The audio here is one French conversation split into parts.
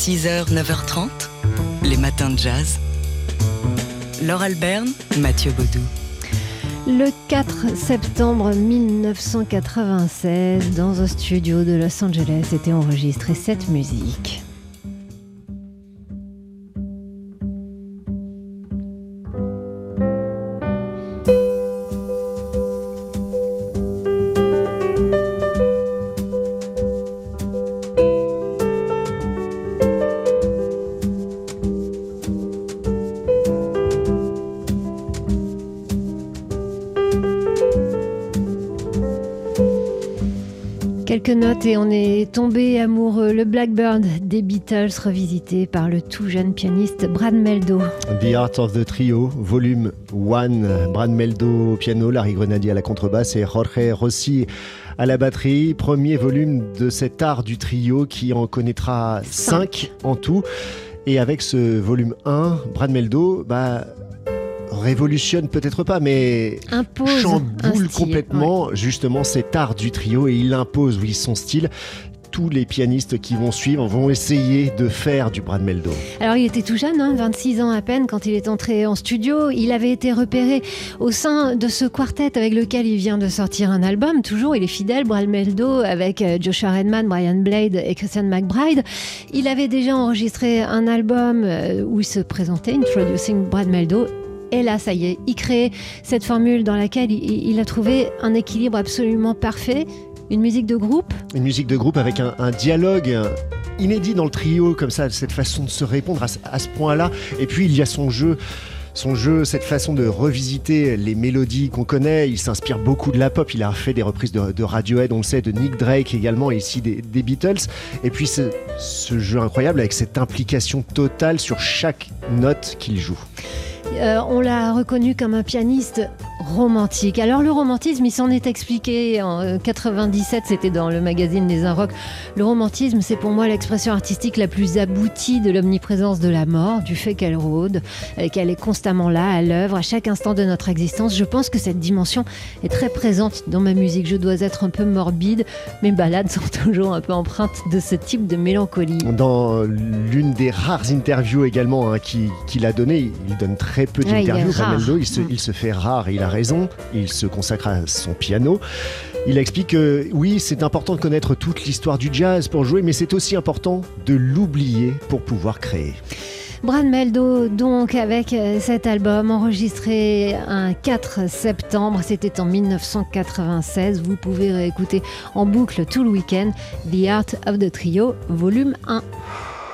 6h, 9h30, les matins de jazz. Laure Alberne, Mathieu Baudou. Le 4 septembre 1996, dans un studio de Los Angeles, était enregistrée cette musique. Quelques notes et on est tombé amoureux. Le Blackbird des Beatles revisité par le tout jeune pianiste Brad Meldo. The Art of the Trio, volume 1. Brad Meldo au piano, Larry Grenadier à la contrebasse et Jorge Rossi à la batterie. Premier volume de cet art du trio qui en connaîtra 5 en tout. Et avec ce volume 1, Brad Meldo, bah, révolutionne peut-être pas, mais impose chamboule complètement ouais. justement cet art du trio et il impose, oui, son style tous les pianistes qui vont suivre vont essayer de faire du Brad Meldo. Alors il était tout jeune, hein, 26 ans à peine quand il est entré en studio. Il avait été repéré au sein de ce quartet avec lequel il vient de sortir un album. Toujours, il est fidèle, Brad Meldo, avec euh, Joshua Redman, Brian Blade et Christian McBride. Il avait déjà enregistré un album euh, où il se présentait, Introducing Brad Meldo, et là, ça y est, il crée cette formule dans laquelle il, a trouvé un équilibre absolument parfait. Une musique de groupe Une musique de groupe avec un, dialogue inédit dans le trio, comme ça, cette façon de se répondre à, ce point-là. Et puis, il y a son jeu son jeu, cette façon de revisiter les mélodies qu'on connaît. Il s'inspire beaucoup de la pop. Il a fait des reprises de, Radiohead, on le sait, de Nick Drake également, et ici des, Beatles. Et puis ce jeu incroyable avec cette implication totale sur chaque note qu'il joue. Euh, on l'a reconnu comme un pianiste romantique. Alors le romantisme, il s'en est expliqué en 97, c'était dans le magazine Les Un Rock. Le romantisme, c'est pour moi l'expression artistique la plus aboutie de l'omniprésence de la mort, du fait qu'elle rôde, qu'elle est constamment là, à l'œuvre, à chaque instant de notre existence. Je pense que cette dimension est très présente dans ma musique. Je dois être un peu morbide. Mes balades sont toujours un peu empreintes de ce type de mélancolie. Dans l'une des rares interviews également hein, qu'il qui a donné, il donne très peu d'interviews. Ouais, il, il, se, il se fait rare, il a raison, il se consacre à son piano. Il explique que oui, c'est important de connaître toute l'histoire du jazz pour jouer, mais c'est aussi important de l'oublier pour pouvoir créer. Brad Meldo, donc, avec cet album enregistré un 4 septembre, c'était en 1996. Vous pouvez réécouter en boucle tout le week-end The Art of the Trio, volume 1.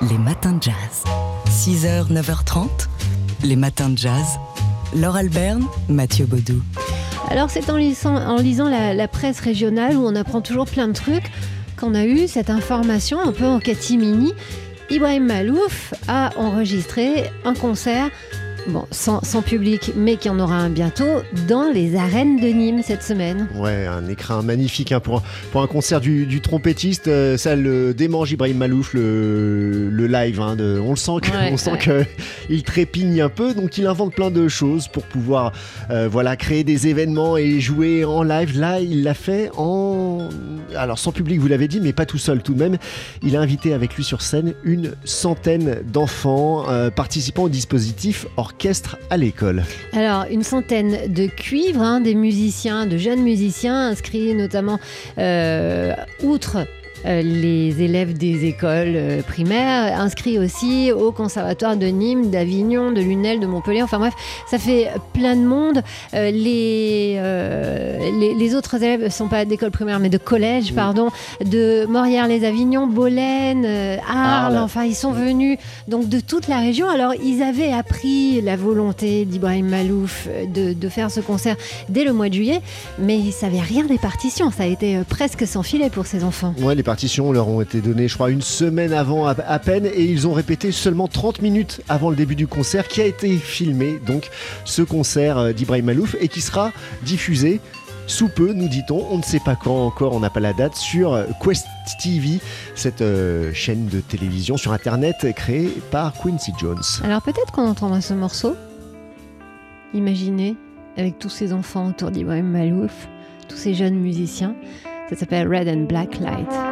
Les matins de jazz. 6h, 9h30, les matins de jazz. Laure Alberne, Mathieu Baudou. Alors c'est en lisant, la, la, presse régionale où on apprend toujours plein de trucs qu'on a eu cette information un peu en catimini. Ibrahim Malouf a enregistré un concert Bon, sans, sans, public, mais qui en aura un bientôt, dans les arènes de Nîmes cette semaine. Ouais, un écrin magnifique hein, pour, pour un concert du, du trompettiste. Euh, ça le démange Ibrahim Malouf, le, le live. Hein, de, on le sent qu'il ouais, sent ouais. que trépigne un peu, donc il invente plein de choses pour pouvoir euh, voilà, créer des événements et jouer en live. Là, il l'a fait en. Alors, sans public, vous l'avez dit, mais pas tout seul tout de même. Il a invité avec lui sur scène une centaine d'enfants euh, participant au dispositif orchestre à l'école Alors, une centaine de cuivres, hein, des musiciens, de jeunes musiciens inscrits notamment euh, outre les élèves des écoles euh, primaires, inscrits aussi au conservatoire de Nîmes, d'Avignon, de Lunel, de Montpellier. Enfin bref, ça fait plein de monde. Euh, les, les, les, autres élèves ne sont pas d'école primaire, mais de collège, pardon, de Morières-les-Avignon, Bolène, Arles. Ah, enfin, ils sont venus donc de toute la région. Alors, ils avaient appris la volonté d'Ibrahim Malouf de, de, faire ce concert dès le mois de juillet, mais ils ne savaient rien des partitions. Ça a été presque sans filet pour ces enfants. Ouais, les partitions leur ont été données, je crois, une semaine avant à, peine, et ils ont répété seulement 30 minutes avant le début du concert, qui a été filmé, donc ce concert d'Ibrahim Malouf, et qui sera diffusé sous peu, nous dit-on, on ne sait pas quand encore, on n'a pas la date, sur Quest TV, cette euh, chaîne de télévision sur Internet créée par Quincy Jones. Alors peut-être qu'on entendra ce morceau, imaginez, avec tous ces enfants autour d'Ibrahim Malouf, tous ces jeunes musiciens. Ça s'appelle Red and Black Light.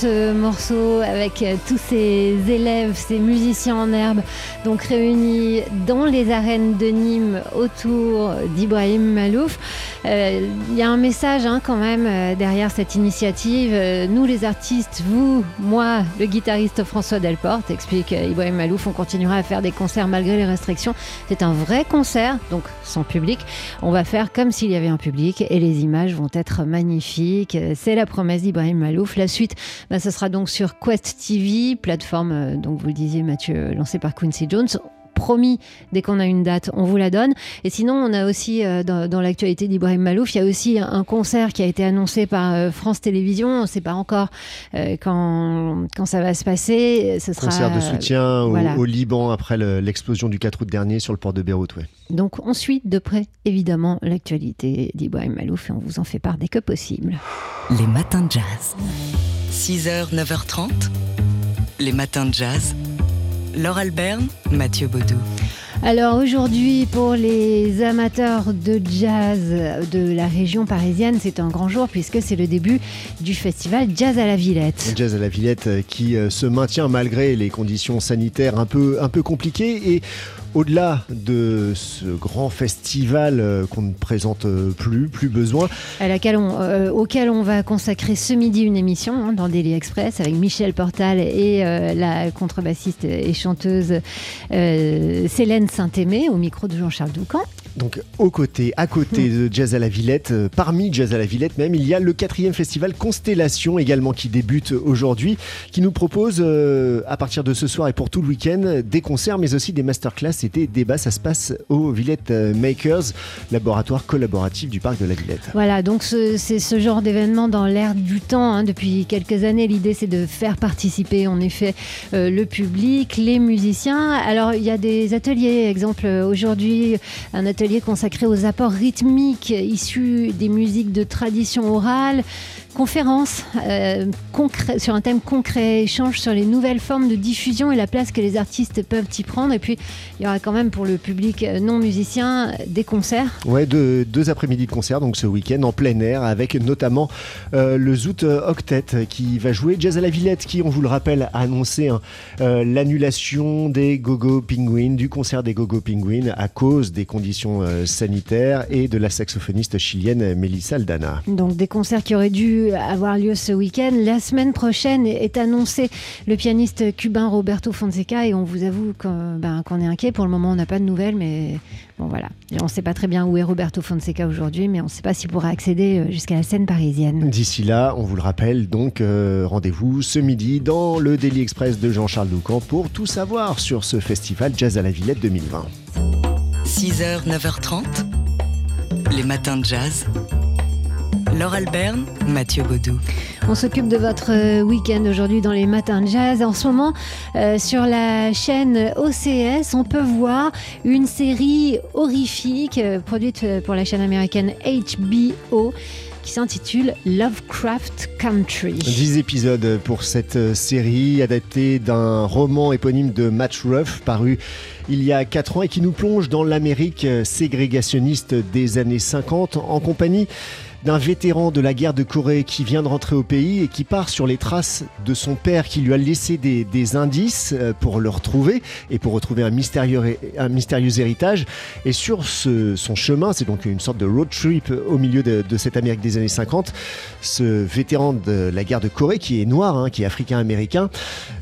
Ce morceau avec euh, tous ces élèves, ces musiciens en herbe, donc réunis dans les arènes de Nîmes autour d'Ibrahim Malouf. Euh, il y a un message hein, quand même euh, derrière cette initiative. nous les artistes, vous, moi, le guitariste François Delporte, explique Ibrahim Malouf, on continuera à faire des concerts malgré les restrictions. C'est un vrai concert, donc sans public. On va faire comme s'il y avait un public et les images vont être magnifiques. C'est la promesse d'Ibrahim Malouf. La suite, bah, ce sera donc sur Quest TV, plateforme, euh, donc vous le disiez Mathieu, lancée par Quincy Jones promis, dès qu'on a une date, on vous la donne. Et sinon, on a aussi, euh, dans, l'actualité d'Ibrahim Malouf, il y a aussi un concert qui a été annoncé par euh, France Télévisions. On ne sait pas encore quand, quand ça va se passer. Ce sera, concert de soutien au, Liban après l'explosion du 4 août dernier sur le port de Beyrouth. Ouais. Donc on suit de près, évidemment, l'actualité d'Ibrahim Malouf et on vous en fait part dès que possible. Les matins de jazz. 6h, 9h30. Les matins de jazz. Laure Alberne, Mathieu Baudou. Alors aujourd'hui, pour les amateurs de jazz de la région parisienne, c'est un grand jour puisque c'est le début du festival Jazz à la Villette. Jazz à la Villette euh, qui euh, se maintient malgré les conditions sanitaires un peu, un peu compliquées et au-delà de ce grand festival euh, qu'on ne présente euh, plus, plus besoin. Euh, auquel on va consacrer ce midi une émission hein, dans Daily Express avec Michel Portal et la contrebassiste et chanteuse Célène Saint-Aimé au micro de Jean-Charles Doucan. Donc aux côtés, à côté de Jazz à la Villette, parmi Jazz à la Villette même, il y a le quatrième festival Constellation également qui débute aujourd'hui, qui nous propose à partir de ce soir et pour tout le week-end des concerts mais aussi des masterclass c'était débat. Ça se passe au Villette Makers, laboratoire collaboratif du parc de la Villette. Voilà, donc c'est ce genre d'événement dans l'air du temps. Hein. Depuis quelques années, l'idée c'est de faire participer en effet euh, le public, les musiciens. Alors il y a des ateliers, exemple aujourd'hui un atelier consacré aux apports rythmiques issus des musiques de tradition orale conférence euh, sur un thème concret, échange sur les nouvelles formes de diffusion et la place que les artistes peuvent y prendre. Et puis, il y aura quand même pour le public non musicien des concerts. Ouais, deux, deux après-midi de concerts, donc ce week-end en plein air, avec notamment euh, le Zoot Octet qui va jouer Jazz à la Villette, qui, on vous le rappelle, a annoncé hein, euh, l'annulation des Gogo Penguins, du concert des Gogo Penguins à cause des conditions sanitaires et de la saxophoniste chilienne Melissa Aldana. Donc des concerts qui auraient dû avoir lieu ce week-end. La semaine prochaine est annoncé le pianiste cubain Roberto Fonseca et on vous avoue ben, qu'on est inquiet. Pour le moment, on n'a pas de nouvelles, mais bon voilà. On ne sait pas très bien où est Roberto Fonseca aujourd'hui, mais on ne sait pas s'il pourra accéder euh, jusqu'à la scène parisienne. D'ici là, on vous le rappelle, donc euh, rendez-vous ce midi dans le Daily Express de Jean-Charles Doucan pour tout savoir sur ce festival Jazz à la Villette 2020. 6h, 9h30, les matins de jazz. Laure Alberne, Mathieu Baudou. On s'occupe de votre euh, week-end aujourd'hui dans les matins de jazz. En ce moment, euh, sur la chaîne OCS, on peut voir une série horrifique euh, produite pour la chaîne américaine HBO qui s'intitule Lovecraft Country. 10 épisodes pour cette série adaptée d'un roman éponyme de Matt Ruff paru il y a 4 ans et qui nous plonge dans l'Amérique ségrégationniste des années 50 en compagnie d'un vétéran de la guerre de Corée qui vient de rentrer au pays et qui part sur les traces de son père qui lui a laissé des, indices euh, pour le retrouver et pour retrouver un mystérieux, un mystérieux héritage. Et sur son chemin, c'est donc une sorte de road trip au milieu de, cette Amérique des années 50, ce vétéran de la guerre de Corée qui est noir, hein, qui est africain-américain,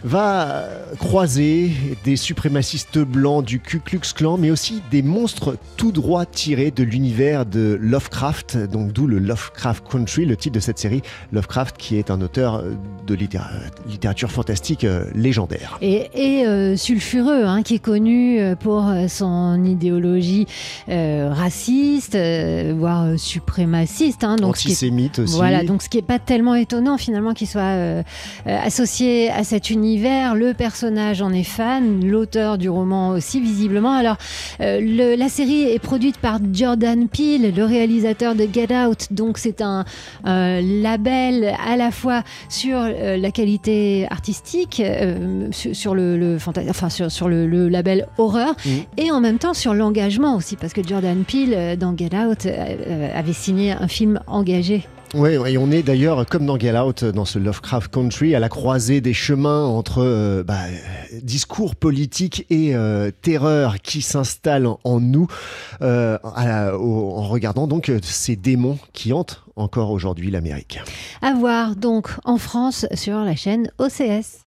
va croiser des suprémacistes blancs du Ku Klux Klan, mais aussi des monstres tout droit tirés de l'univers de Lovecraft, donc d'où le Lovecraft Country, le titre de cette série. Lovecraft qui est un auteur de littérature fantastique euh, légendaire. Et, euh, sulfureux, hein, qui est connu euh, pour son idéologie raciste, voire suprémaciste. Hein, donc Antisémite aussi. Voilà, donc ce qui n'est pas tellement étonnant finalement qu'il soit associé à cet univers. Le personnage en est fan, l'auteur du roman aussi visiblement. Alors, la série est produite par Jordan Peele, le réalisateur de Get Out, donc c'est un euh, label à la fois sur euh, la qualité artistique, euh, sur, le, le enfin sur, le, label horreur, mmh. et en même temps sur l'engagement aussi, parce que Jordan Peele dans Get Out avait signé un film engagé. Oui, et on est d'ailleurs, comme dans Get Out, dans ce Lovecraft Country, à la croisée des chemins entre bah, discours politique et terreur qui s'installent en nous, en regardant donc ces démons qui qui hante encore aujourd'hui l'Amérique. À voir donc en France sur la chaîne OCS.